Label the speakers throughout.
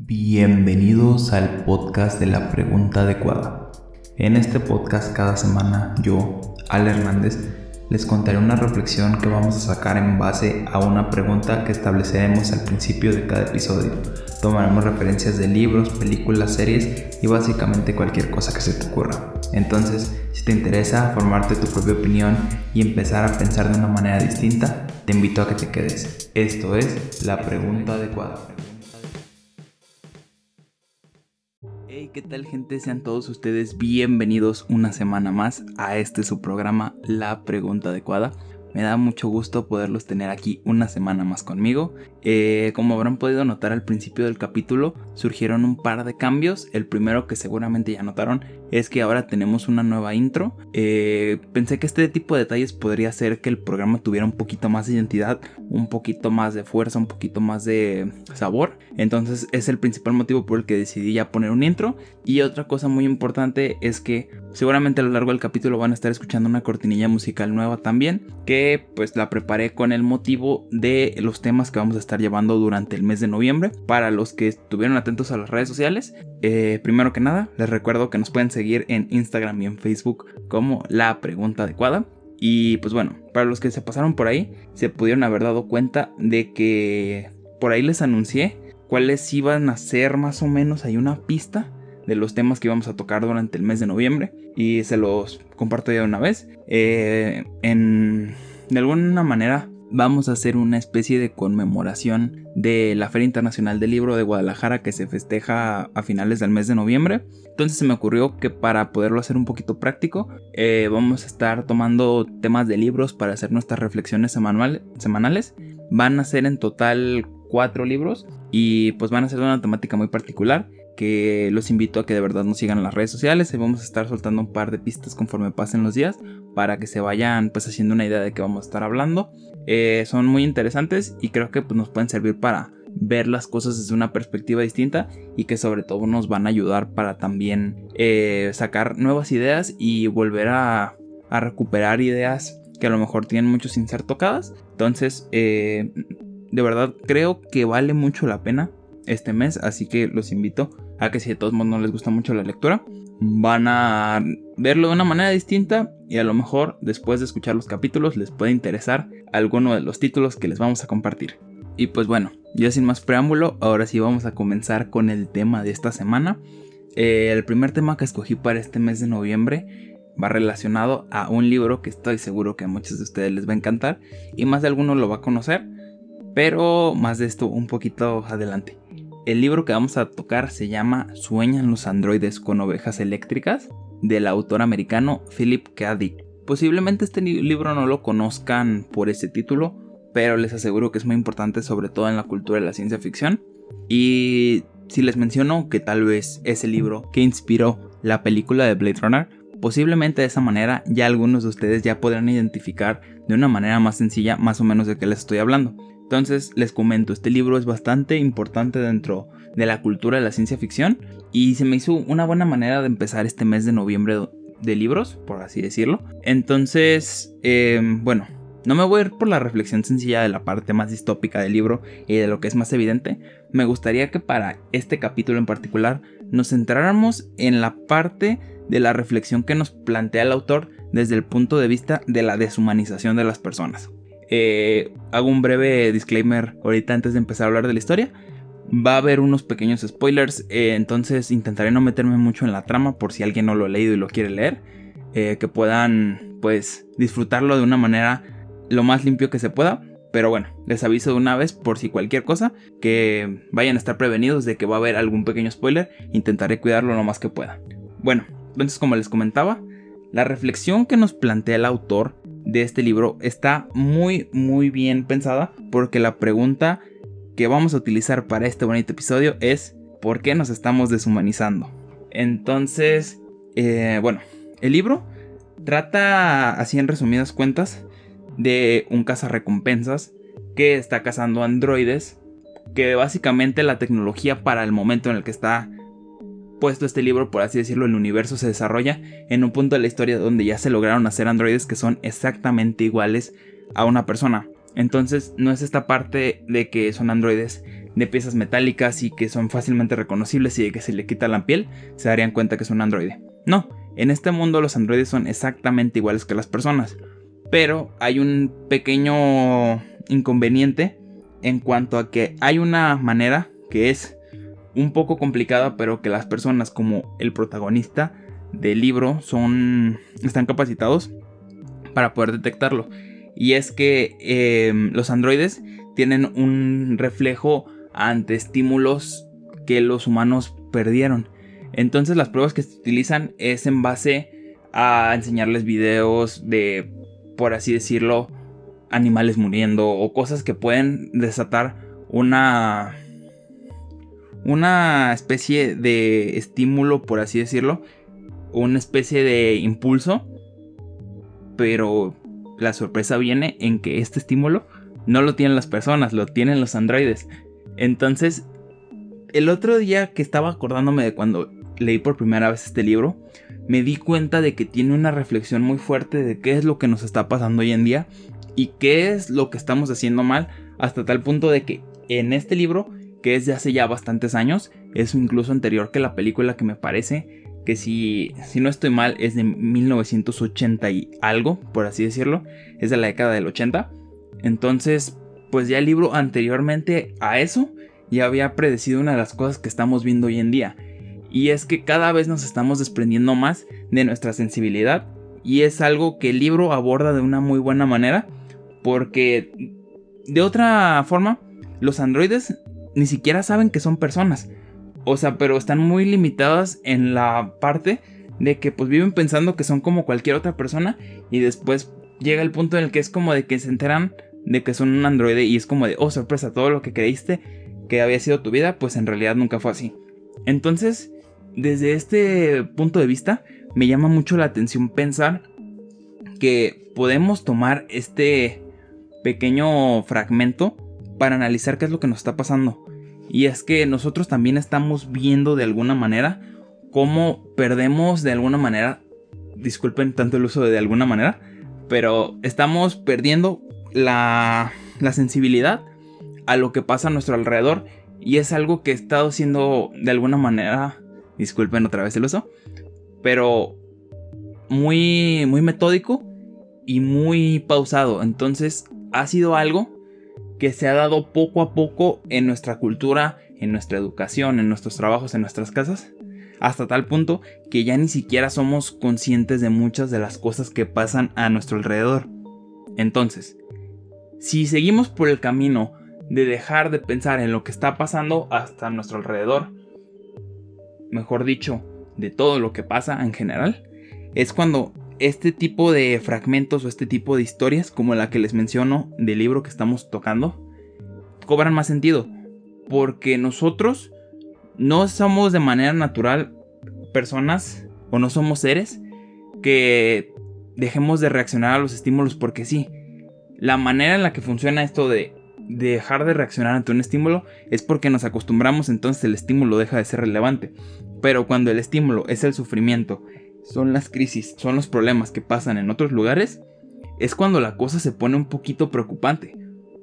Speaker 1: Bienvenidos al podcast de la pregunta adecuada. En este podcast cada semana yo, Al Hernández, les contaré una reflexión que vamos a sacar en base a una pregunta que estableceremos al principio de cada episodio. Tomaremos referencias de libros, películas, series y básicamente cualquier cosa que se te ocurra. Entonces, si te interesa formarte tu propia opinión y empezar a pensar de una manera distinta, te invito a que te quedes. Esto es la pregunta adecuada. ¿Qué tal gente? Sean todos ustedes bienvenidos una semana más a este su programa La Pregunta Adecuada. Me da mucho gusto poderlos tener aquí una semana más conmigo. Eh, como habrán podido notar al principio del capítulo, surgieron un par de cambios. El primero que seguramente ya notaron es que ahora tenemos una nueva intro. Eh, pensé que este tipo de detalles podría hacer que el programa tuviera un poquito más de identidad, un poquito más de fuerza, un poquito más de sabor. Entonces es el principal motivo por el que decidí ya poner un intro. Y otra cosa muy importante es que seguramente a lo largo del capítulo van a estar escuchando una cortinilla musical nueva también, que pues la preparé con el motivo de los temas que vamos a estar llevando durante el mes de noviembre. Para los que estuvieron atentos a las redes sociales, eh, primero que nada les recuerdo que nos pueden en Instagram y en Facebook como La Pregunta Adecuada. Y pues bueno, para los que se pasaron por ahí, se pudieron haber dado cuenta de que por ahí les anuncié cuáles iban a ser más o menos, hay una pista de los temas que íbamos a tocar durante el mes de noviembre y se los comparto ya de una vez. Eh, en, de alguna manera vamos a hacer una especie de conmemoración de la Feria Internacional del Libro de Guadalajara que se festeja a finales del mes de noviembre. Entonces se me ocurrió que para poderlo hacer un poquito práctico, eh, vamos a estar tomando temas de libros para hacer nuestras reflexiones semanales. Van a ser en total cuatro libros y pues van a ser de una temática muy particular que los invito a que de verdad nos sigan en las redes sociales vamos a estar soltando un par de pistas conforme pasen los días para que se vayan pues haciendo una idea de qué vamos a estar hablando. Eh, son muy interesantes y creo que pues, nos pueden servir para ver las cosas desde una perspectiva distinta y que sobre todo nos van a ayudar para también eh, sacar nuevas ideas y volver a, a, recuperar ideas que a lo mejor tienen mucho sin ser tocadas. Entonces, eh, de verdad creo que vale mucho la pena este mes, así que los invito a que si de todos modos no les gusta mucho la lectura, van a verlo de una manera distinta y a lo mejor después de escuchar los capítulos les puede interesar alguno de los títulos que les vamos a compartir. Y pues bueno, ya sin más preámbulo, ahora sí vamos a comenzar con el tema de esta semana. Eh, el primer tema que escogí para este mes de noviembre va relacionado a un libro que estoy seguro que a muchos de ustedes les va a encantar y más de alguno lo va a conocer, pero más de esto un poquito adelante. El libro que vamos a tocar se llama Sueñan los androides con ovejas eléctricas del autor americano Philip K. Dick. Posiblemente este libro no lo conozcan por ese título, pero les aseguro que es muy importante sobre todo en la cultura de la ciencia ficción. Y si les menciono que tal vez es el libro que inspiró la película de Blade Runner, posiblemente de esa manera ya algunos de ustedes ya podrán identificar de una manera más sencilla más o menos de qué les estoy hablando. Entonces les comento, este libro es bastante importante dentro de la cultura de la ciencia ficción y se me hizo una buena manera de empezar este mes de noviembre de libros, por así decirlo. Entonces, em, bueno, no me voy a ir por la reflexión sencilla de la parte más distópica del libro y de lo que es más evidente. Me gustaría que para este capítulo en particular nos centráramos en la parte de la reflexión que nos plantea el autor desde el punto de vista de la deshumanización de las personas. Eh, hago un breve disclaimer ahorita antes de empezar a hablar de la historia. Va a haber unos pequeños spoilers, eh, entonces intentaré no meterme mucho en la trama por si alguien no lo ha leído y lo quiere leer. Eh, que puedan pues disfrutarlo de una manera lo más limpio que se pueda. Pero bueno, les aviso de una vez por si cualquier cosa, que vayan a estar prevenidos de que va a haber algún pequeño spoiler. Intentaré cuidarlo lo más que pueda. Bueno, entonces como les comentaba, la reflexión que nos plantea el autor de este libro está muy muy bien pensada porque la pregunta que vamos a utilizar para este bonito episodio es ¿por qué nos estamos deshumanizando? Entonces, eh, bueno, el libro trata así en resumidas cuentas de un cazarrecompensas que está cazando androides que básicamente la tecnología para el momento en el que está puesto este libro, por así decirlo, el universo se desarrolla en un punto de la historia donde ya se lograron hacer androides que son exactamente iguales a una persona. Entonces no es esta parte de que son androides de piezas metálicas y que son fácilmente reconocibles y de que se le quita la piel, se darían cuenta que es un androide. No, en este mundo los androides son exactamente iguales que las personas, pero hay un pequeño inconveniente en cuanto a que hay una manera que es un poco complicada, pero que las personas como el protagonista del libro son están capacitados para poder detectarlo. Y es que em, los androides tienen un reflejo ante estímulos que los humanos perdieron. Entonces las pruebas que se utilizan es en base a enseñarles videos de, por así decirlo, animales muriendo o cosas que pueden desatar una una especie de estímulo, por así decirlo, una especie de impulso, pero la sorpresa viene en que este estímulo no lo tienen las personas, lo tienen los androides. Entonces, el otro día que estaba acordándome de cuando leí por primera vez este libro, me di cuenta de que tiene una reflexión muy fuerte de qué es lo que nos está pasando hoy en día y qué es lo que estamos haciendo mal, hasta tal punto de que en este libro, que es de hace ya bastantes años, es incluso anterior que la película que me parece que si, si no estoy mal es de 1980 y algo, por así decirlo, es de la década del 80. Entonces, pues ya el libro anteriormente a eso ya había predecido una de las cosas que estamos viendo hoy en día. Y es que cada vez nos estamos desprendiendo más de nuestra sensibilidad. Y es algo que el libro aborda de una muy buena manera. Porque de otra forma, los androides ni siquiera saben que son personas. O sea, pero están muy limitadas en la parte de que pues viven pensando que son como cualquier otra persona. Y después llega el punto en el que es como de que se enteran de que son un androide y es como de, oh sorpresa, todo lo que creíste que había sido tu vida, pues en realidad nunca fue así. Entonces, desde este punto de vista, me llama mucho la atención pensar que podemos tomar este pequeño fragmento para analizar qué es lo que nos está pasando. Y es que nosotros también estamos viendo de alguna manera cómo perdemos de alguna manera, disculpen tanto el uso de, de alguna manera, pero estamos perdiendo la, la sensibilidad a lo que pasa a nuestro alrededor y es algo que he estado haciendo de alguna manera, disculpen otra vez el uso, pero muy muy metódico y muy pausado. Entonces, ha sido algo que se ha dado poco a poco en nuestra cultura, en nuestra educación, en nuestros trabajos, en nuestras casas, hasta tal punto que ya ni siquiera somos conscientes de muchas de las cosas que pasan a nuestro alrededor. Entonces, si seguimos por el camino de dejar de pensar en lo que está pasando hasta nuestro alrededor, mejor dicho, de todo lo que pasa en general, es cuando este tipo de fragmentos o este tipo de historias, como la que les menciono del libro que estamos tocando, cobran más sentido. Porque nosotros no somos de manera natural personas o no somos seres que dejemos de reaccionar a los estímulos porque sí. La manera en la que funciona esto de dejar de reaccionar ante un estímulo es porque nos acostumbramos entonces el estímulo deja de ser relevante. Pero cuando el estímulo es el sufrimiento, son las crisis, son los problemas que pasan en otros lugares, es cuando la cosa se pone un poquito preocupante.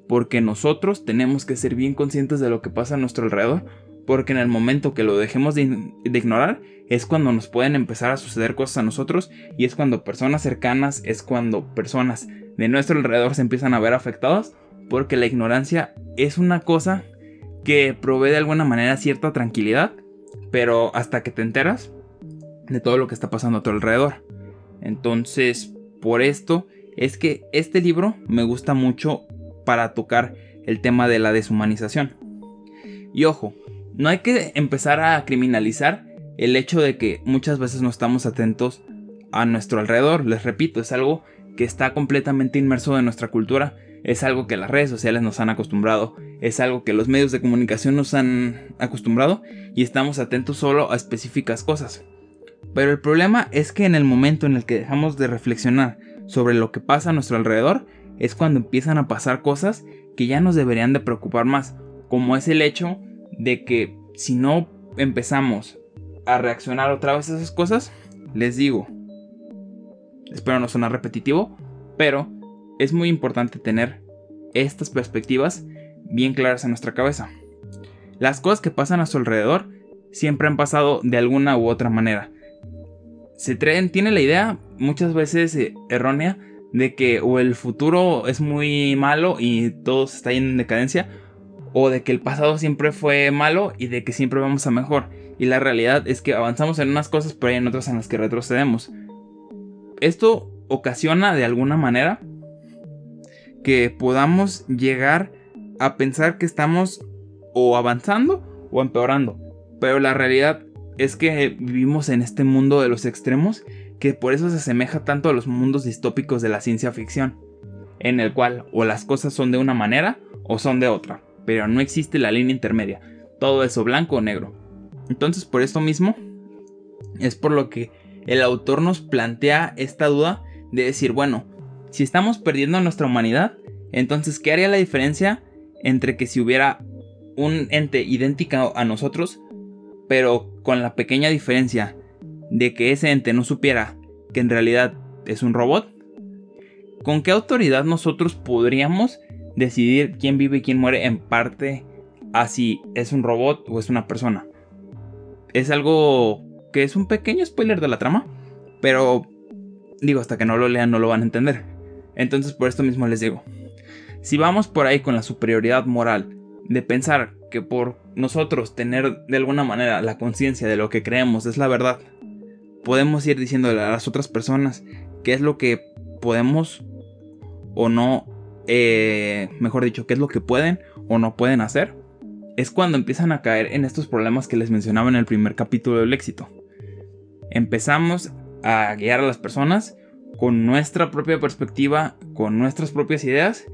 Speaker 1: Porque nosotros tenemos que ser bien conscientes de lo que pasa a nuestro alrededor. Porque en el momento que lo dejemos de, ignorar es cuando nos pueden empezar a suceder cosas a nosotros. Y es cuando personas cercanas, es cuando personas de nuestro alrededor se empiezan a ver afectadas. Porque la ignorancia es una cosa que provee de alguna manera cierta tranquilidad. Pero hasta que te enteras, de todo lo que está pasando a tu alrededor. Entonces, por esto es que este libro me gusta mucho para tocar el tema de la deshumanización. Y ojo, no hay que empezar a criminalizar el hecho de que muchas veces no estamos atentos a nuestro alrededor. Les repito, es algo que está completamente inmerso en nuestra cultura. Es algo que las redes sociales nos han acostumbrado. Es algo que los medios de comunicación nos han acostumbrado. Y estamos atentos solo a específicas cosas. Pero el problema es que en el momento en el que dejamos de reflexionar sobre lo que pasa a nuestro alrededor, es cuando empiezan a pasar cosas que ya nos deberían de preocupar más, como es el hecho de que si no empezamos a reaccionar otra vez a esas cosas, les digo, espero no sonar repetitivo, pero es muy importante tener estas perspectivas bien claras en nuestra cabeza. las cosas que pasan a su alrededor siempre han pasado de alguna u otra manera. Se tiene la idea, muchas veces eh, errónea, de que o el futuro es muy malo y todo está en decadencia, o de que el pasado siempre fue malo y de que siempre vamos a mejor. Y la realidad es que avanzamos en unas cosas, pero hay en otras en las que retrocedemos. Esto ocasiona de alguna manera que podamos llegar a pensar que estamos o avanzando o empeorando. Pero la realidad es que vivimos en este mundo de los extremos que por eso se asemeja tanto a los mundos distópicos de la ciencia ficción, en el cual o las cosas son de una manera o son de otra, pero no existe la línea intermedia, todo eso blanco o negro. Entonces por esto mismo es por lo que el autor nos plantea esta duda de decir, bueno, si estamos perdiendo nuestra humanidad, entonces ¿qué haría la diferencia entre que si hubiera un ente idéntico a nosotros, pero con la pequeña diferencia de que ese ente no supiera que en realidad es un robot? ¿Con qué autoridad nosotros podríamos decidir quién vive y quién muere en parte a si es un robot o es una persona? Es algo que es un pequeño spoiler de la trama, pero digo, hasta que no lo lean no lo van a entender. Entonces por esto mismo les digo, si vamos por ahí con la superioridad moral de pensar que por nosotros tener de alguna manera la conciencia de lo que creemos es la verdad, podemos ir diciéndole a las otras personas qué es lo que podemos o no, eh, mejor dicho, qué es lo que pueden o no pueden hacer, es cuando empiezan a caer en estos problemas que les mencionaba en el primer capítulo del éxito. Empezamos a guiar a las personas con nuestra propia perspectiva, con nuestras propias ideas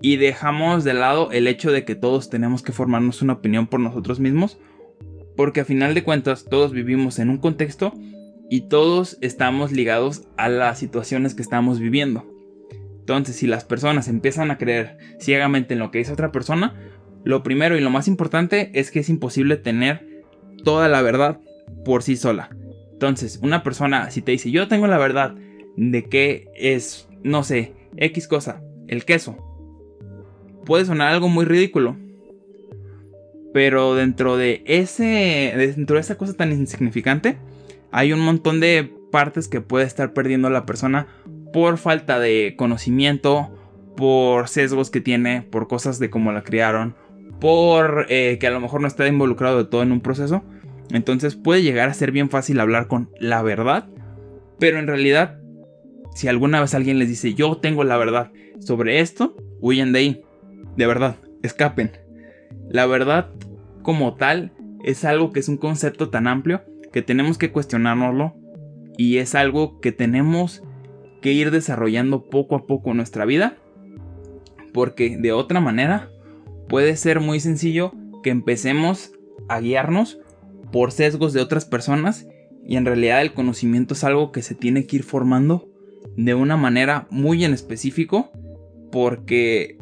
Speaker 1: y dejamos de lado el hecho de que todos tenemos que formarnos una opinión por nosotros mismos, porque a final de cuentas todos vivimos en un contexto y todos estamos ligados a las situaciones que estamos viviendo. Entonces, si las personas empiezan a creer ciegamente en lo que dice otra persona, lo primero y lo más importante es que es imposible tener toda la verdad por sí sola. Entonces, una persona, si te dice, yo tengo la verdad de que es, no sé, X cosa, el queso, puede sonar algo muy ridículo. Pero dentro de ese. Dentro de esa cosa tan insignificante. Hay un montón de partes que puede estar perdiendo la persona. Por falta de conocimiento. Por sesgos que tiene. Por cosas de cómo la criaron. Por eh, que a lo mejor no está involucrado de todo en un proceso. Entonces puede llegar a ser bien fácil hablar con la verdad. Pero en realidad. Si alguna vez alguien les dice yo tengo la verdad sobre esto, huyen de ahí de verdad, escapen. La verdad como tal es algo que es un concepto tan amplio que tenemos que cuestionárnoslo y es algo que tenemos que ir desarrollando poco a poco en nuestra vida porque de otra manera puede ser muy sencillo que empecemos a guiarnos por sesgos de otras personas y en realidad el conocimiento es algo que se tiene que ir formando de una manera muy en específico porque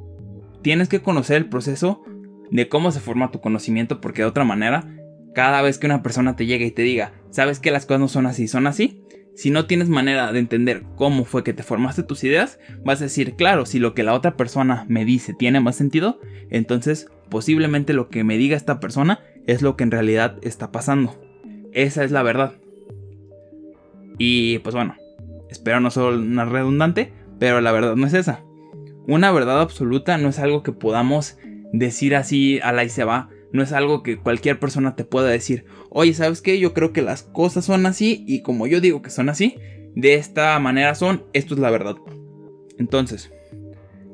Speaker 1: tienes que conocer el proceso de cómo se forma tu conocimiento porque de otra manera, cada vez que una persona te llegue y te diga, sabes que las cosas no son así, son así, si no tienes manera de entender cómo fue que te formaste tus ideas, vas a decir, claro, si lo que la otra persona me dice tiene más sentido, entonces posiblemente lo que me diga esta persona es lo que en realidad está pasando. Esa es la verdad. Y pues bueno, espero no ser una redundante, pero la verdad no es esa. Una verdad absoluta no es algo que podamos decir así a la y se va. No es algo que cualquier persona te pueda decir, oye, ¿sabes qué? Yo creo que las cosas son así y como yo digo que son así, de esta manera son, esto es la verdad. Entonces,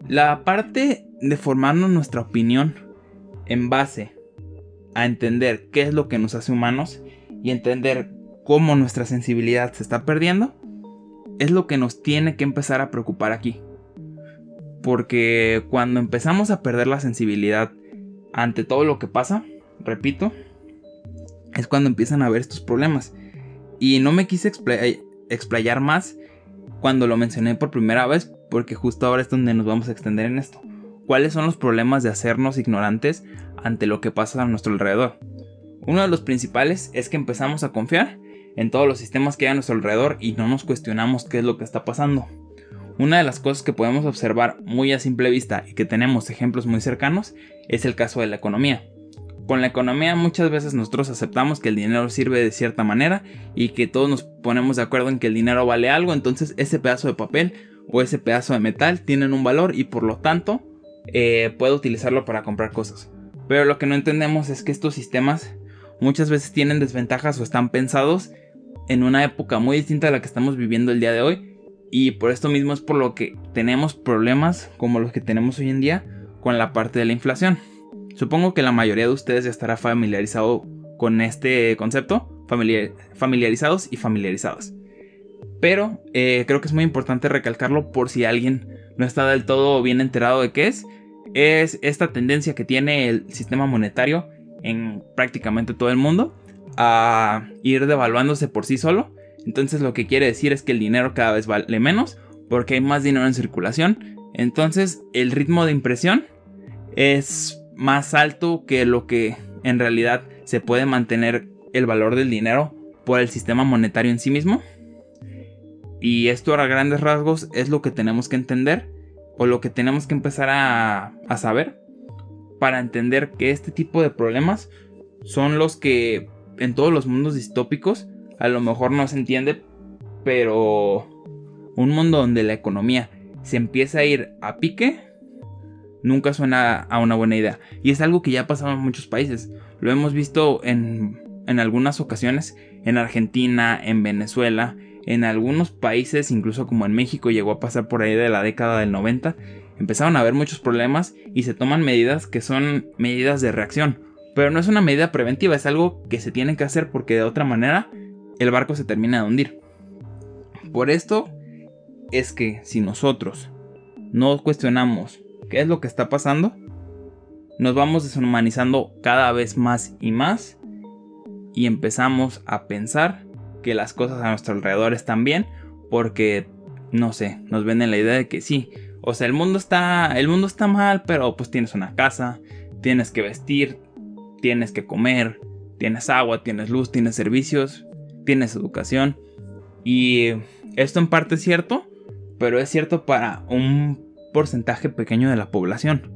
Speaker 1: la parte de formarnos nuestra opinión en base a entender qué es lo que nos hace humanos y entender cómo nuestra sensibilidad se está perdiendo, es lo que nos tiene que empezar a preocupar aquí. Porque cuando empezamos a perder la sensibilidad ante todo lo que pasa, repito, es cuando empiezan a haber estos problemas. Y no me quise explayar más cuando lo mencioné por primera vez, porque justo ahora es donde nos vamos a extender en esto. ¿Cuáles son los problemas de hacernos ignorantes ante lo que pasa a nuestro alrededor? Uno de los principales es que empezamos a confiar en todos los sistemas que hay a nuestro alrededor y no nos cuestionamos qué es lo que está pasando. Una de las cosas que podemos observar muy a simple vista y que tenemos ejemplos muy cercanos es el caso de la economía. Con la economía muchas veces nosotros aceptamos que el dinero sirve de cierta manera y que todos nos ponemos de acuerdo en que el dinero vale algo, entonces ese pedazo de papel o ese pedazo de metal tienen un valor y por lo tanto eh, puedo utilizarlo para comprar cosas. Pero lo que no entendemos es que estos sistemas muchas veces tienen desventajas o están pensados en una época muy distinta a la que estamos viviendo el día de hoy. Y por esto mismo es por lo que tenemos problemas como los que tenemos hoy en día con la parte de la inflación. Supongo que la mayoría de ustedes ya estará familiarizado con este concepto, familiarizados y familiarizados. Pero eh, creo que es muy importante recalcarlo por si alguien no está del todo bien enterado de qué es. Es esta tendencia que tiene el sistema monetario en prácticamente todo el mundo a ir devaluándose por sí solo. Entonces lo que quiere decir es que el dinero cada vez vale menos porque hay más dinero en circulación. Entonces el ritmo de impresión es más alto que lo que en realidad se puede mantener el valor del dinero por el sistema monetario en sí mismo. Y esto a grandes rasgos es lo que tenemos que entender o lo que tenemos que empezar a, saber para entender que este tipo de problemas son los que en todos los mundos distópicos a lo mejor no se entiende, pero un mundo donde la economía se empieza a ir a pique nunca suena a una buena idea. Y es algo que ya ha pasado en muchos países. Lo hemos visto en, en algunas ocasiones en Argentina, en Venezuela, en algunos países, incluso como en México, llegó a pasar por ahí de la década del 90, empezaron a haber muchos problemas y se toman medidas que son medidas de reacción. Pero no es una medida preventiva, es algo que se tiene que hacer porque de otra manera el barco se termina de hundir. Por esto es que si nosotros no cuestionamos qué es lo que está pasando, nos vamos deshumanizando cada vez más y más y empezamos a pensar que las cosas a nuestro alrededor están bien porque no sé, nos venden la idea de que sí, o sea, el mundo está el mundo está mal, pero pues tienes una casa, tienes que vestir, tienes que comer, tienes agua, tienes luz, tienes servicios, tienes educación y esto en parte es cierto, pero es cierto para un porcentaje pequeño de la población.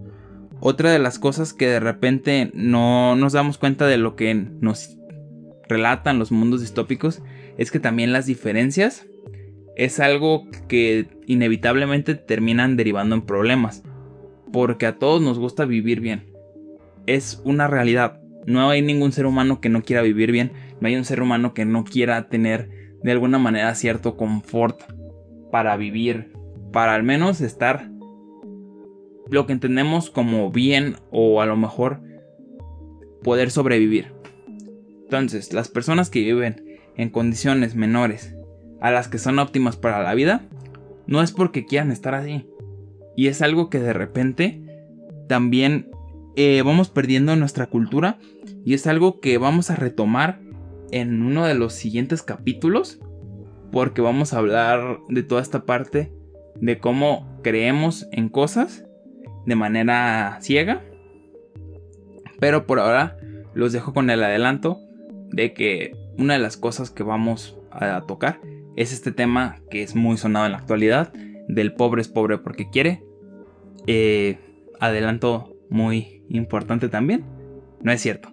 Speaker 1: Otra de las cosas que de repente no nos damos cuenta de lo que nos relatan los mundos distópicos es que también las diferencias es algo que inevitablemente terminan derivando en problemas. Porque a todos nos gusta vivir bien. Es una realidad. No hay ningún ser humano que no quiera vivir bien. No hay un ser humano que no quiera tener de alguna manera cierto confort para vivir. Para al menos estar lo que entendemos como bien o a lo mejor poder sobrevivir. Entonces, las personas que viven en condiciones menores a las que son óptimas para la vida, no es porque quieran estar así. Y es algo que de repente también eh, vamos perdiendo en nuestra cultura y es algo que vamos a retomar en uno de los siguientes capítulos porque vamos a hablar de toda esta parte de cómo creemos en cosas de manera ciega. Pero por ahora los dejo con el adelanto de que una de las cosas que vamos a tocar es este tema que es muy sonado en la actualidad, del pobre es pobre porque quiere. Eh, adelanto muy importante también. No es cierto.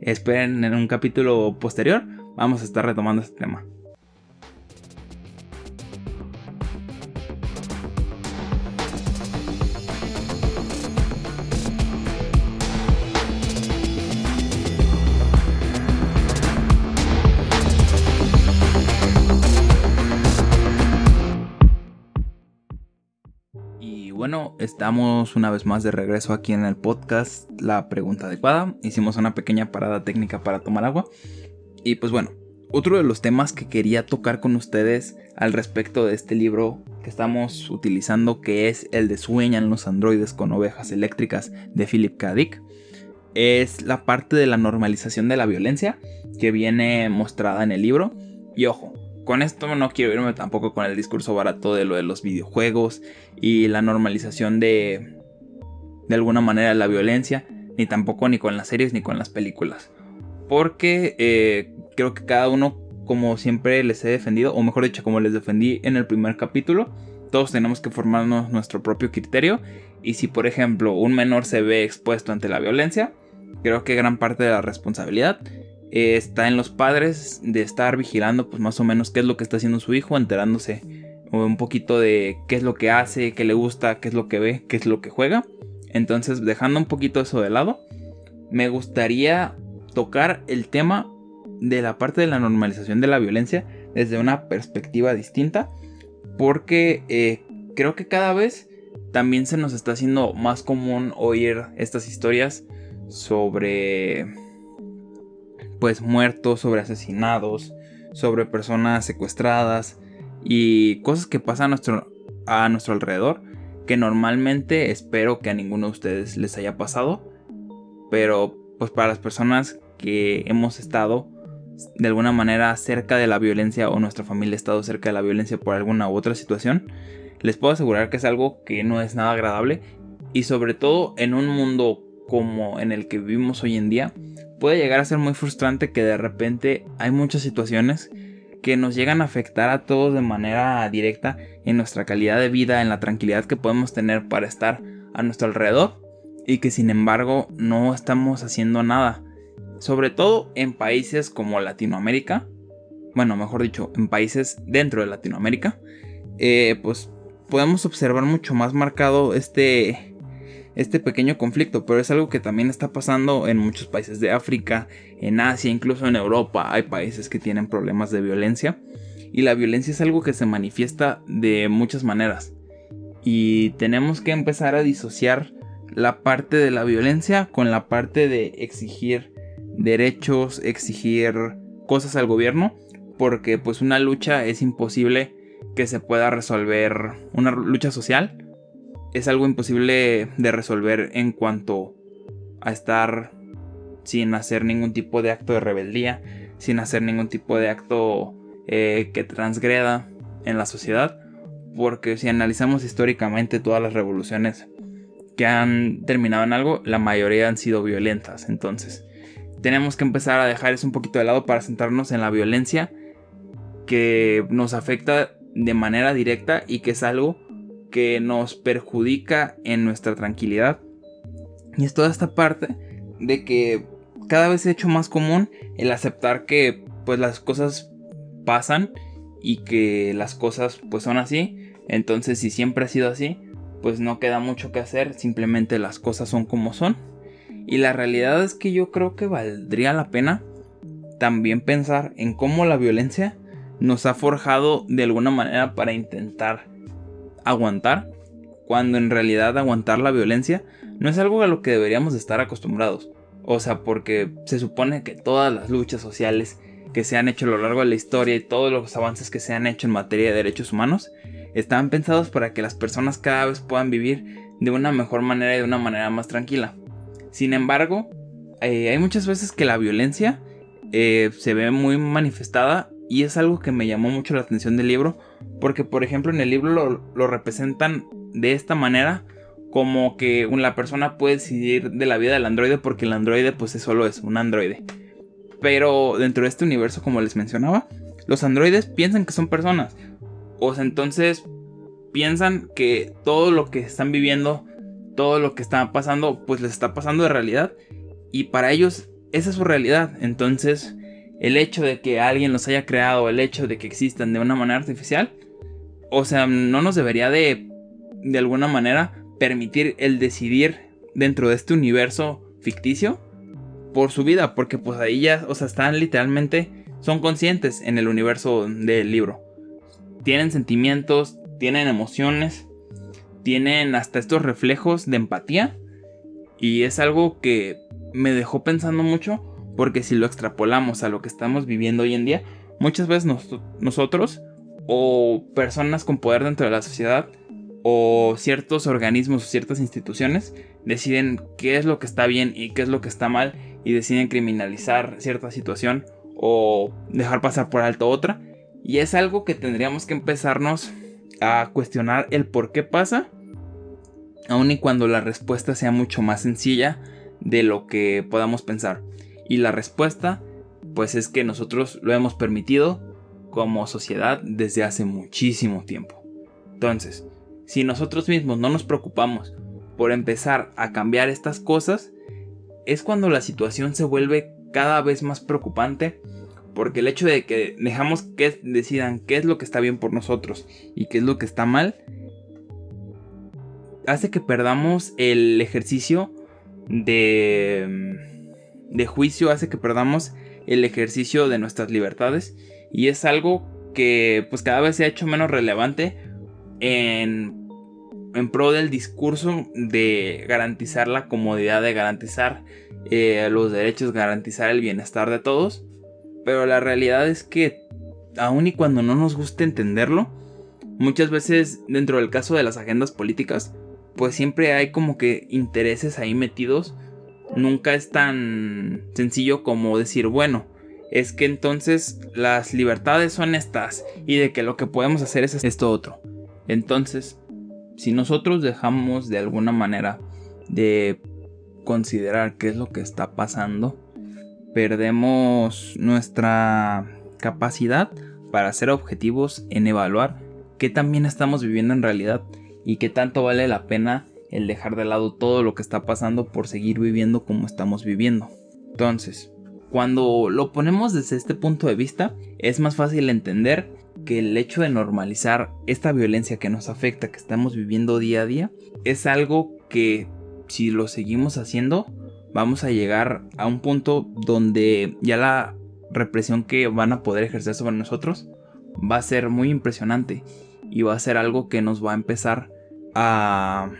Speaker 1: Esperen en un capítulo posterior, vamos a estar retomando este tema. Estamos una vez más de regreso aquí en el podcast La Pregunta Adecuada. Hicimos una pequeña parada técnica para tomar agua. Y pues bueno, otro de los temas que quería tocar con ustedes al respecto de este libro que estamos utilizando, que es el de Sueñan los androides con ovejas eléctricas de Philip K. Dick, es la parte de la normalización de la violencia que viene mostrada en el libro. Y ojo, con esto no quiero irme tampoco con el discurso barato de lo de los videojuegos y la normalización de de alguna manera la violencia, ni tampoco ni con las series ni con las películas. Porque eh, creo que cada uno, como siempre les he defendido, o mejor dicho, como les defendí en el primer capítulo, todos tenemos que formarnos nuestro propio criterio. Y si, por ejemplo, un menor se ve expuesto ante la violencia, creo que gran parte de la responsabilidad eh, está en los padres de estar vigilando pues más o menos qué es lo que está haciendo su hijo, enterándose un poquito de qué es lo que hace, qué le gusta, qué es lo que ve, qué es lo que juega. Entonces, dejando un poquito eso de lado, me gustaría tocar el tema de la parte de la normalización de la violencia desde una perspectiva distinta, porque eh, creo que cada vez también se nos está haciendo más común oír estas historias sobre pues muertos, sobre asesinados, sobre personas secuestradas y cosas que pasan a nuestro, a nuestro alrededor que normalmente espero que a ninguno de ustedes les haya pasado, pero pues para las personas que hemos estado de alguna manera cerca de la violencia o nuestra familia ha estado cerca de la violencia por alguna u otra situación, les puedo asegurar que es algo que no es nada agradable y sobre todo en un mundo como en el que vivimos hoy en día, puede llegar a ser muy frustrante que de repente hay muchas situaciones que nos llegan a afectar a todos de manera directa en nuestra calidad de vida, en la tranquilidad que podemos tener para estar a nuestro alrededor y que sin embargo no estamos haciendo nada. Sobre todo en países como Latinoamérica, bueno, mejor dicho, en países dentro de Latinoamérica, eh, pues podemos observar mucho más marcado este, este pequeño conflicto, pero es algo que también está pasando en muchos países de África, en Asia, incluso en Europa. Hay países que tienen problemas de violencia y la violencia es algo que se manifiesta de muchas maneras. Y tenemos que empezar a disociar la parte de la violencia con la parte de exigir derechos, exigir cosas al gobierno, porque pues una lucha es imposible que se pueda resolver una lucha social es algo imposible de resolver en cuanto a estar sin hacer ningún tipo de acto de rebeldía, sin hacer ningún tipo de acto eh, que transgreda en la sociedad, porque si analizamos históricamente todas las revoluciones que han terminado en algo, la mayoría han sido violentas, entonces tenemos que empezar a dejar eso un poquito de lado para centrarnos en la violencia que nos afecta de manera directa y que es algo que nos perjudica en nuestra tranquilidad. Y es toda esta parte de que cada vez se ha hecho más común el aceptar que pues las cosas pasan y que las cosas pues son así. Entonces si siempre ha sido así, pues no queda mucho que hacer, simplemente las cosas son como son. Y la realidad es que yo creo que valdría la pena también pensar en cómo la violencia nos ha forjado de alguna manera para intentar aguantar, cuando en realidad aguantar la violencia no es algo a lo que deberíamos estar acostumbrados. O sea, porque se supone que todas las luchas sociales que se han hecho a lo largo de la historia y todos los avances que se han hecho en materia de derechos humanos están pensados para que las personas cada vez puedan vivir de una mejor manera y de una manera más tranquila. Sin embargo, eh, hay muchas veces que la violencia eh, se ve muy manifestada y es algo que me llamó mucho la atención del libro, porque por ejemplo en el libro lo, representan de esta manera, como que la persona puede decidir de la vida del androide porque el androide pues es solo es un androide. Pero dentro de este universo, como les mencionaba, los androides piensan que son personas. O sea, entonces piensan que todo lo que están viviendo, todo lo que está pasando, pues les está pasando de realidad. Y para ellos esa es su realidad. Entonces el hecho de que alguien los haya creado, el hecho de que existan de una manera artificial, o sea, no nos debería de, de alguna manera, permitir el decidir dentro de este universo ficticio por su vida, porque pues ahí ya, o sea, están literalmente, son conscientes en el universo del libro. Tienen sentimientos, tienen emociones, tienen hasta estos reflejos de empatía. Y es algo que me dejó pensando mucho porque si lo extrapolamos a lo que estamos viviendo hoy en día, muchas veces nosotros o personas con poder dentro de la sociedad o ciertos organismos o ciertas instituciones deciden qué es lo que está bien y qué es lo que está mal y deciden criminalizar cierta situación o dejar pasar por alto otra. Y es algo que tendríamos que empezarnos a cuestionar el por qué pasa, aun y cuando la respuesta sea mucho más sencilla de lo que podamos pensar. Y la respuesta, pues es que nosotros lo hemos permitido como sociedad desde hace muchísimo tiempo. Entonces, si nosotros mismos no nos preocupamos por empezar a cambiar estas cosas, es cuando la situación se vuelve cada vez más preocupante porque el hecho de que dejamos que decidan qué es lo que está bien por nosotros y qué es lo que está mal, hace que perdamos el ejercicio de, de juicio, hace que perdamos el ejercicio de nuestras libertades y es algo que pues cada vez se ha hecho menos relevante en, en pro del discurso de garantizar la comodidad, de garantizar eh, los derechos, garantizar el bienestar de todos. Pero la realidad es que, aun y cuando no nos guste entenderlo, muchas veces dentro del caso de las agendas políticas, pues siempre hay como que intereses ahí metidos. Nunca es tan sencillo como decir, bueno, es que entonces las libertades son estas y de que lo que podemos hacer es esto otro. Entonces, si nosotros dejamos de alguna manera de considerar qué es lo que está pasando, perdemos nuestra capacidad para ser objetivos en evaluar qué también estamos viviendo en realidad y qué tanto vale la pena el dejar de lado todo lo que está pasando por seguir viviendo como estamos viviendo. Entonces, cuando lo ponemos desde este punto de vista, es más fácil entender que el hecho de normalizar esta violencia que nos afecta, que estamos viviendo día a día, es algo que si lo seguimos haciendo, vamos a llegar a un punto donde ya la represión que van a poder ejercer sobre nosotros va a ser muy impresionante y va a ser algo que nos va a empezar a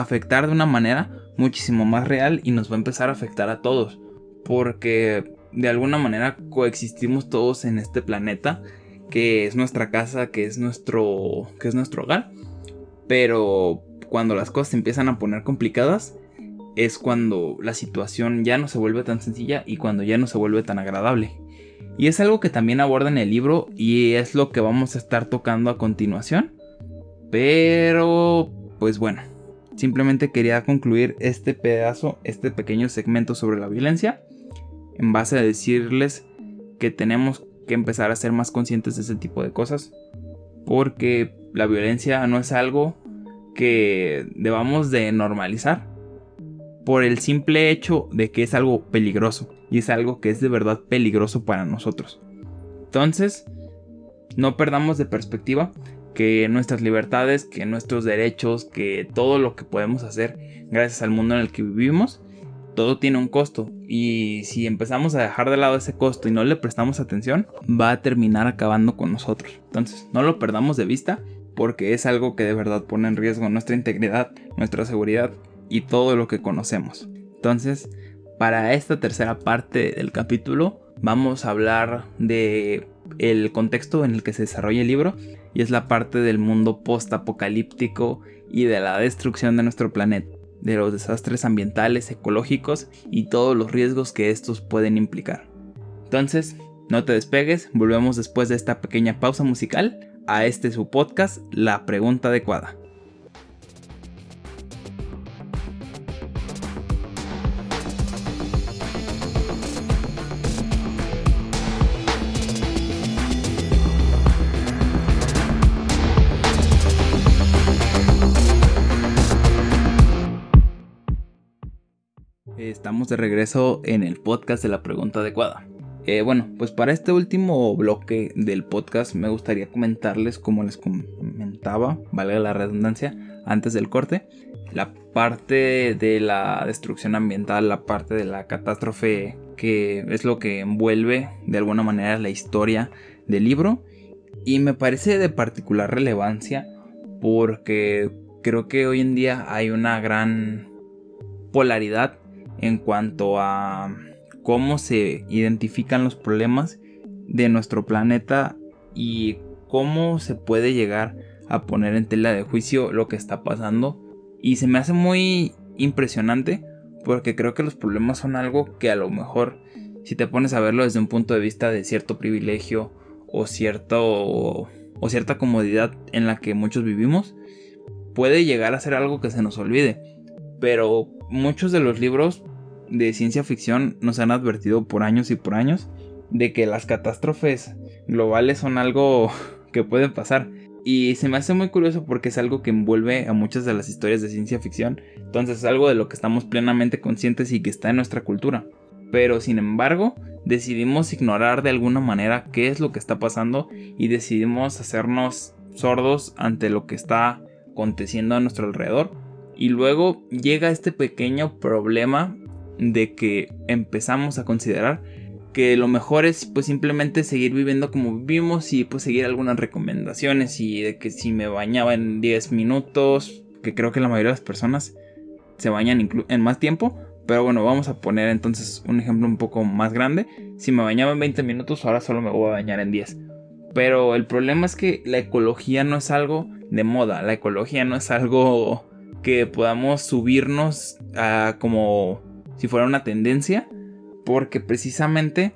Speaker 1: afectar de una manera muchísimo más real y nos va a empezar a afectar a todos porque de alguna manera coexistimos todos en este planeta que es nuestra casa, que es nuestro que es nuestro hogar. Pero cuando las cosas se empiezan a poner complicadas es cuando la situación ya no se vuelve tan sencilla y cuando ya no se vuelve tan agradable. Y es algo que también aborda en el libro y es lo que vamos a estar tocando a continuación. Pero pues bueno, simplemente quería concluir este pedazo, este pequeño segmento sobre la violencia en base a decirles que tenemos que empezar a ser más conscientes de ese tipo de cosas. Porque la violencia no es algo que debamos de normalizar. Por el simple hecho de que es algo peligroso. Y es algo que es de verdad peligroso para nosotros. Entonces, no perdamos de perspectiva que nuestras libertades, que nuestros derechos, que todo lo que podemos hacer gracias al mundo en el que vivimos, todo tiene un costo y si empezamos a dejar de lado ese costo y no le prestamos atención, va a terminar acabando con nosotros. Entonces, no lo perdamos de vista porque es algo que de verdad pone en riesgo nuestra integridad, nuestra seguridad y todo lo que conocemos. Entonces, para esta tercera parte del capítulo vamos a hablar de el contexto en el que se desarrolla el libro y es la parte del mundo post-apocalíptico y de la destrucción de nuestro planeta de los desastres ambientales, ecológicos y todos los riesgos que estos pueden implicar. Entonces, no te despegues, volvemos después de esta pequeña pausa musical a este su podcast, La Pregunta Adecuada. Estamos de regreso en el podcast de la pregunta adecuada. Eh, bueno, pues para este último bloque del podcast me gustaría comentarles, como les comentaba, valga la redundancia, antes del corte, la parte de la destrucción ambiental, la parte de la catástrofe que es lo que envuelve de alguna manera la historia del libro y me parece de particular relevancia porque creo que hoy en día hay una gran polaridad en cuanto a cómo se identifican los problemas de nuestro planeta y cómo se puede llegar a poner en tela de juicio lo que está pasando. Y se me hace muy impresionante porque creo que los problemas son algo que a lo mejor si te pones a verlo desde un punto de vista de cierto privilegio o cierto o cierta comodidad en la que muchos vivimos puede llegar a ser algo que se nos olvide pero muchos de los libros de ciencia ficción nos han advertido por años y por años de que las catástrofes globales son algo que puede pasar. Y se me hace muy curioso porque es algo que envuelve a muchas de las historias de ciencia ficción. Entonces es algo de lo que estamos plenamente conscientes y que está en nuestra cultura. Pero sin embargo, decidimos ignorar de alguna manera qué es lo que está pasando y decidimos hacernos sordos ante lo que está aconteciendo a nuestro alrededor. Y luego llega este pequeño problema de que empezamos a considerar que lo mejor es pues simplemente seguir viviendo como vivimos y pues seguir algunas recomendaciones y de que si me bañaba en 10 minutos, que creo que la mayoría de las personas se bañan en más tiempo, pero bueno, vamos a poner entonces un ejemplo un poco más grande. Si me bañaba en 20 minutos, ahora solo me voy a bañar en 10. Pero el problema es que la ecología no es algo de moda, la ecología no es algo que podamos subirnos a como si fuera una tendencia, porque precisamente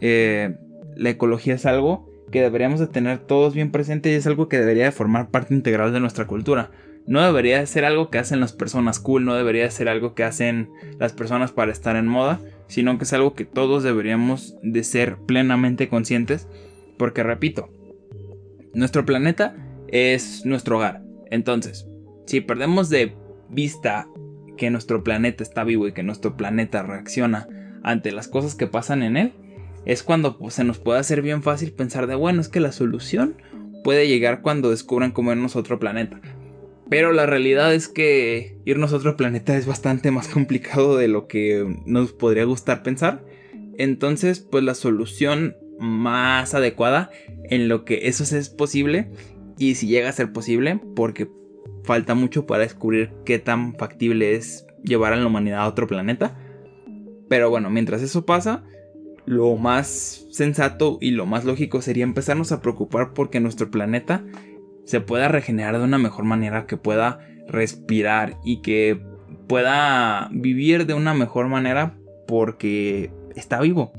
Speaker 1: eh, la ecología es algo que deberíamos de tener todos bien presente y es algo que debería de formar parte integral de nuestra cultura. No debería de ser algo que hacen las personas cool, no debería de ser algo que hacen las personas para estar en moda, sino que es algo que todos deberíamos de ser plenamente conscientes, porque repito, nuestro planeta es nuestro hogar. Entonces, si perdemos de vista que nuestro planeta está vivo y que nuestro planeta reacciona ante las cosas que pasan en él, es cuando pues, se nos puede hacer bien fácil pensar de, bueno, es que la solución puede llegar cuando descubran cómo irnos a otro planeta. Pero la realidad es que irnos a otro planeta es bastante más complicado de lo que nos podría gustar pensar. Entonces, pues la solución más adecuada en lo que eso es posible y si llega a ser posible, porque falta mucho para descubrir qué tan factible es llevar a la humanidad a otro planeta, pero bueno, mientras eso pasa, lo más sensato y lo más lógico sería empezarnos a preocupar porque nuestro planeta se pueda regenerar de una mejor manera, que pueda respirar y que pueda vivir de una mejor manera porque está vivo.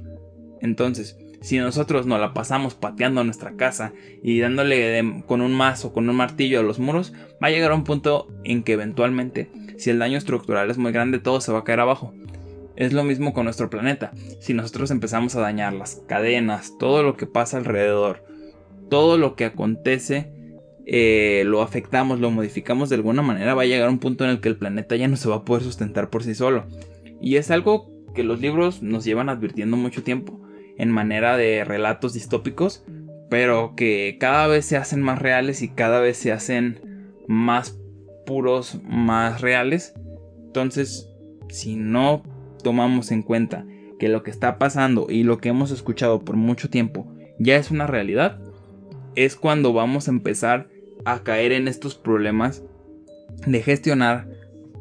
Speaker 1: Entonces, si nosotros nos la pasamos pateando nuestra casa y dándole con un mazo, con un martillo a los muros, va a llegar a un punto en que eventualmente, si el daño estructural es muy grande, todo se va a caer abajo. Es lo mismo con nuestro planeta. Si nosotros empezamos a dañar las cadenas, todo lo que pasa alrededor, todo lo que acontece, eh, lo afectamos, lo modificamos de alguna manera, va a llegar a un punto en el que el planeta ya no se va a poder sustentar por sí solo. Y es algo que los libros nos llevan advirtiendo mucho tiempo, en manera de relatos distópicos, pero que cada vez se hacen más reales y cada vez se hacen más puros, más reales. Entonces, si no tomamos en cuenta que lo que está pasando y lo que hemos escuchado por mucho tiempo ya es una realidad, es cuando vamos a empezar a caer en estos problemas de gestionar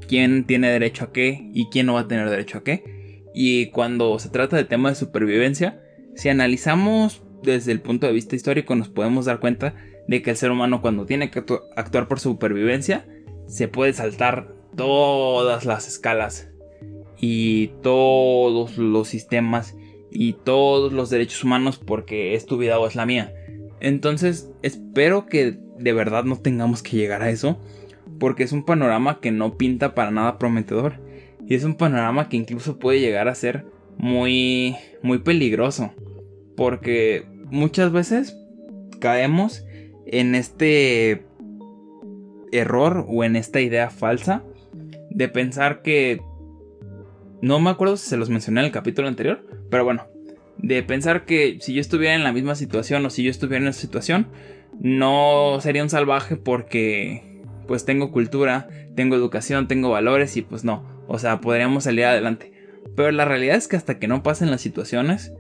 Speaker 1: quién tiene derecho a qué y quién no va a tener derecho a qué. Y cuando se trata de tema de supervivencia, si analizamos desde el punto de vista histórico nos podemos dar cuenta de que el ser humano cuando tiene que actuar por supervivencia se puede saltar todas las escalas y todos los sistemas y todos los derechos humanos porque es tu vida o es la mía. Entonces espero que de verdad no tengamos que llegar a eso porque es un panorama que no pinta para nada prometedor y es un panorama que incluso puede llegar a ser muy muy peligroso porque muchas veces caemos en este error o en esta idea falsa de pensar que no me acuerdo si se los mencioné en el capítulo anterior, pero bueno, de pensar que si yo estuviera en la misma situación o si yo estuviera en esa situación, no sería un salvaje porque pues tengo cultura, tengo educación, tengo valores y pues no, o sea, podríamos salir adelante. Pero la realidad es que hasta que no pasen las situaciones,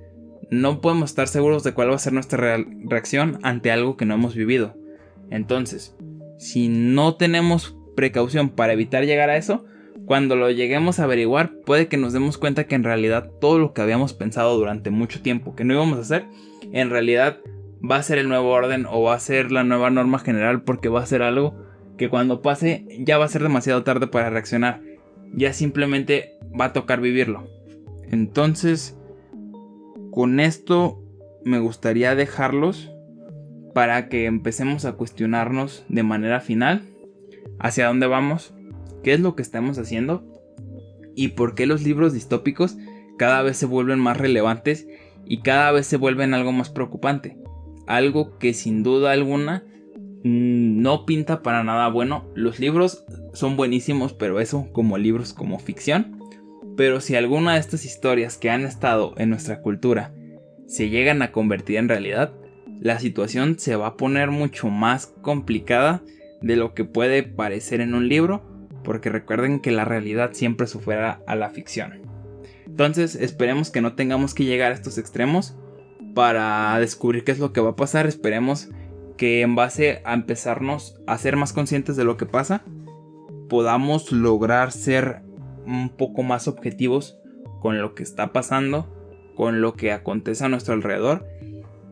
Speaker 1: no podemos estar seguros de cuál va a ser nuestra reacción ante algo que no hemos vivido. Entonces, si no tenemos precaución para evitar llegar a eso, cuando lo lleguemos a averiguar, puede que nos demos cuenta que en realidad todo lo que habíamos pensado durante mucho tiempo que no íbamos a hacer, en realidad va a ser el nuevo orden o va a ser la nueva norma general porque va a ser algo que cuando pase ya va a ser demasiado tarde para reaccionar. Ya simplemente va a tocar vivirlo. Entonces, con esto me gustaría dejarlos para que empecemos a cuestionarnos de manera final hacia dónde vamos qué es lo que estamos haciendo y por qué los libros distópicos cada vez se vuelven más relevantes y cada vez se vuelven algo más preocupante. Algo que sin duda alguna no pinta para nada bueno. Los libros son buenísimos, pero eso como libros como ficción. Pero si alguna de estas historias que han estado en nuestra cultura se llegan a convertir en realidad, la situación se va a poner mucho más complicada de lo que puede parecer en un libro, porque recuerden que la realidad siempre supera a la ficción. Entonces esperemos que no tengamos que llegar a estos extremos para descubrir qué es lo que va a pasar. Esperemos que en base a empezarnos a ser más conscientes de lo que pasa, podamos lograr ser un poco más objetivos con lo que está pasando, con lo que acontece a nuestro alrededor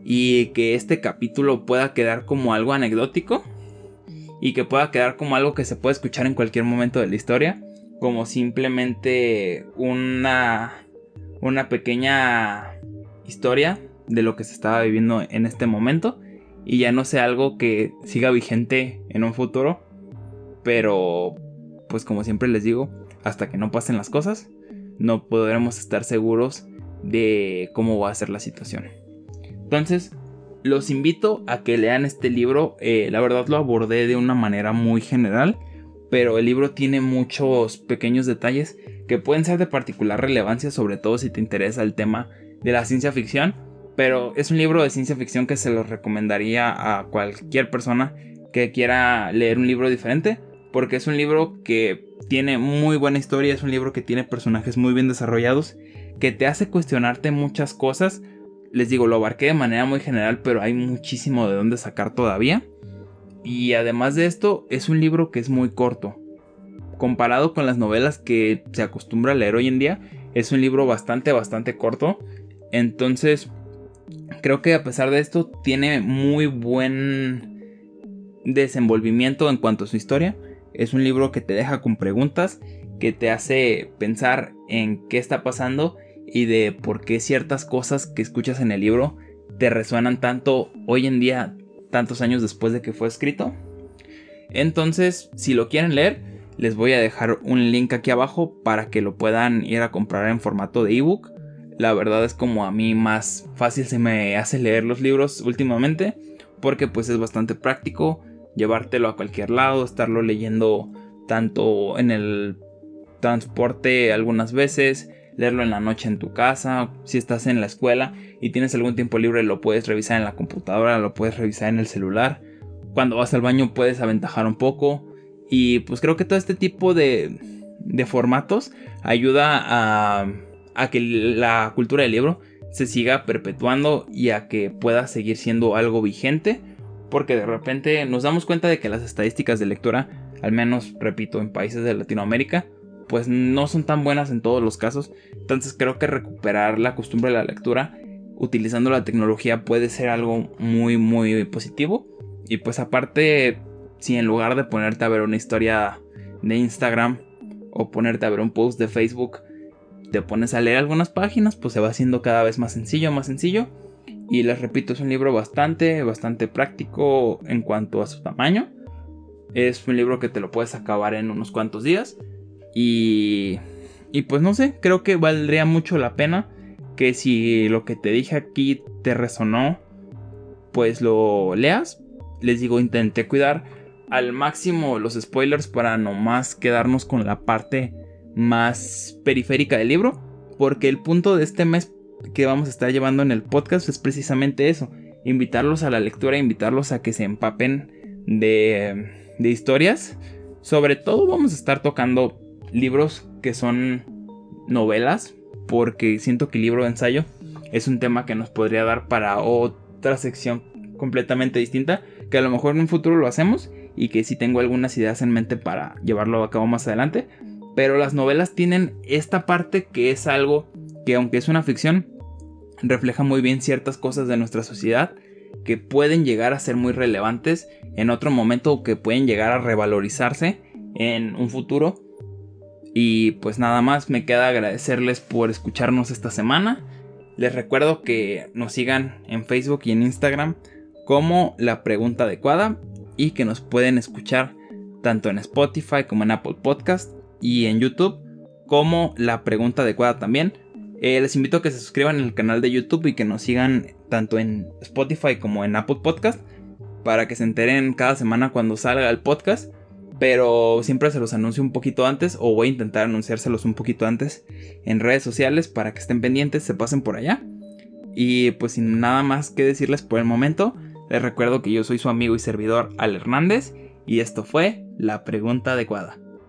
Speaker 1: y que este capítulo pueda quedar como algo anecdótico y que pueda quedar como algo que se puede escuchar en cualquier momento de la historia, como simplemente una una pequeña historia de lo que se estaba viviendo en este momento y ya no sea algo que siga vigente en un futuro, pero pues como siempre les digo, hasta que no pasen las cosas, no podremos estar seguros de cómo va a ser la situación. Entonces, los invito a que lean este libro. Eh, la verdad lo abordé de una manera muy general, pero el libro tiene muchos pequeños detalles que pueden ser de particular relevancia, sobre todo si te interesa el tema de la ciencia ficción. Pero es un libro de ciencia ficción que se lo recomendaría a cualquier persona que quiera leer un libro diferente, porque es un libro que tiene muy buena historia, es un libro que tiene personajes muy bien desarrollados, que te hace cuestionarte muchas cosas. Les digo, lo abarqué de manera muy general, pero hay muchísimo de dónde sacar todavía. Y además de esto, es un libro que es muy corto. Comparado con las novelas que se acostumbra a leer hoy en día, es un libro bastante, bastante corto. Entonces, creo que a pesar de esto, tiene muy buen desenvolvimiento en cuanto a su historia. Es un libro que te deja con preguntas, que te hace pensar en qué está pasando y de por qué ciertas cosas que escuchas en el libro te resuenan tanto hoy en día, tantos años después de que fue escrito. Entonces, si lo quieren leer, les voy a dejar un link aquí abajo para que lo puedan ir a comprar en formato de ebook. La verdad es como a mí más fácil se me hace leer los libros últimamente porque pues es bastante práctico llevártelo a cualquier lado, estarlo leyendo tanto en el transporte algunas veces, leerlo en la noche en tu casa, si estás en la escuela y tienes algún tiempo libre lo puedes revisar en la computadora, lo puedes revisar en el celular. Cuando vas al baño puedes aventajar un poco y pues creo que todo este tipo de, de formatos ayuda a, a que la cultura del libro se siga perpetuando y a que pueda seguir siendo algo vigente porque de repente nos damos cuenta de que las estadísticas de lectura, al menos, repito, en países de Latinoamérica, pues no son tan buenas en todos los casos. Entonces creo que recuperar la costumbre de la lectura utilizando la tecnología puede ser algo muy, muy positivo. Y pues aparte, si en lugar de ponerte a ver una historia de Instagram o ponerte a ver un post de Facebook, te pones a leer algunas páginas, pues se va haciendo cada vez más sencillo, más sencillo. Y les repito, es un libro bastante, bastante práctico en cuanto a su tamaño. Es un libro que te lo puedes acabar en unos cuantos días. Y, y pues no sé, creo que valdría mucho la pena que si lo que te dije aquí te resonó, pues lo leas. Les digo, intenté cuidar al máximo los spoilers para no más quedarnos con la parte más periférica del libro. Porque el punto de este mes que vamos a estar llevando en el podcast es precisamente eso. Invitarlos a la lectura, invitarlos a que se empapen de, de historias. Sobre todo vamos a estar tocando libros que son novelas, porque siento que el libro de ensayo es un tema que nos podría dar para otra sección completamente distinta, que a lo mejor en un futuro lo hacemos y que sí tengo algunas ideas en mente para llevarlo a cabo más adelante. Pero las novelas tienen esta parte que es algo que aunque es una ficción, refleja muy bien ciertas cosas de nuestra sociedad que pueden llegar a ser muy relevantes en otro momento o que pueden llegar a revalorizarse en un futuro. Y pues nada más me queda agradecerles por escucharnos esta semana. Les recuerdo que nos sigan en Facebook y en Instagram como la pregunta adecuada y que nos pueden escuchar tanto en Spotify como en Apple Podcast y en YouTube como la pregunta adecuada también. Eh, les invito a que se suscriban al canal de YouTube y que nos sigan tanto en Spotify como en Apple Podcast para que se enteren cada semana cuando salga el podcast. Pero siempre se los anuncio un poquito antes o voy a intentar anunciárselos un poquito antes en redes sociales para que estén pendientes, se pasen por allá. Y pues sin nada más que decirles por el momento, les recuerdo que yo soy su amigo y servidor Al Hernández y esto fue la pregunta adecuada.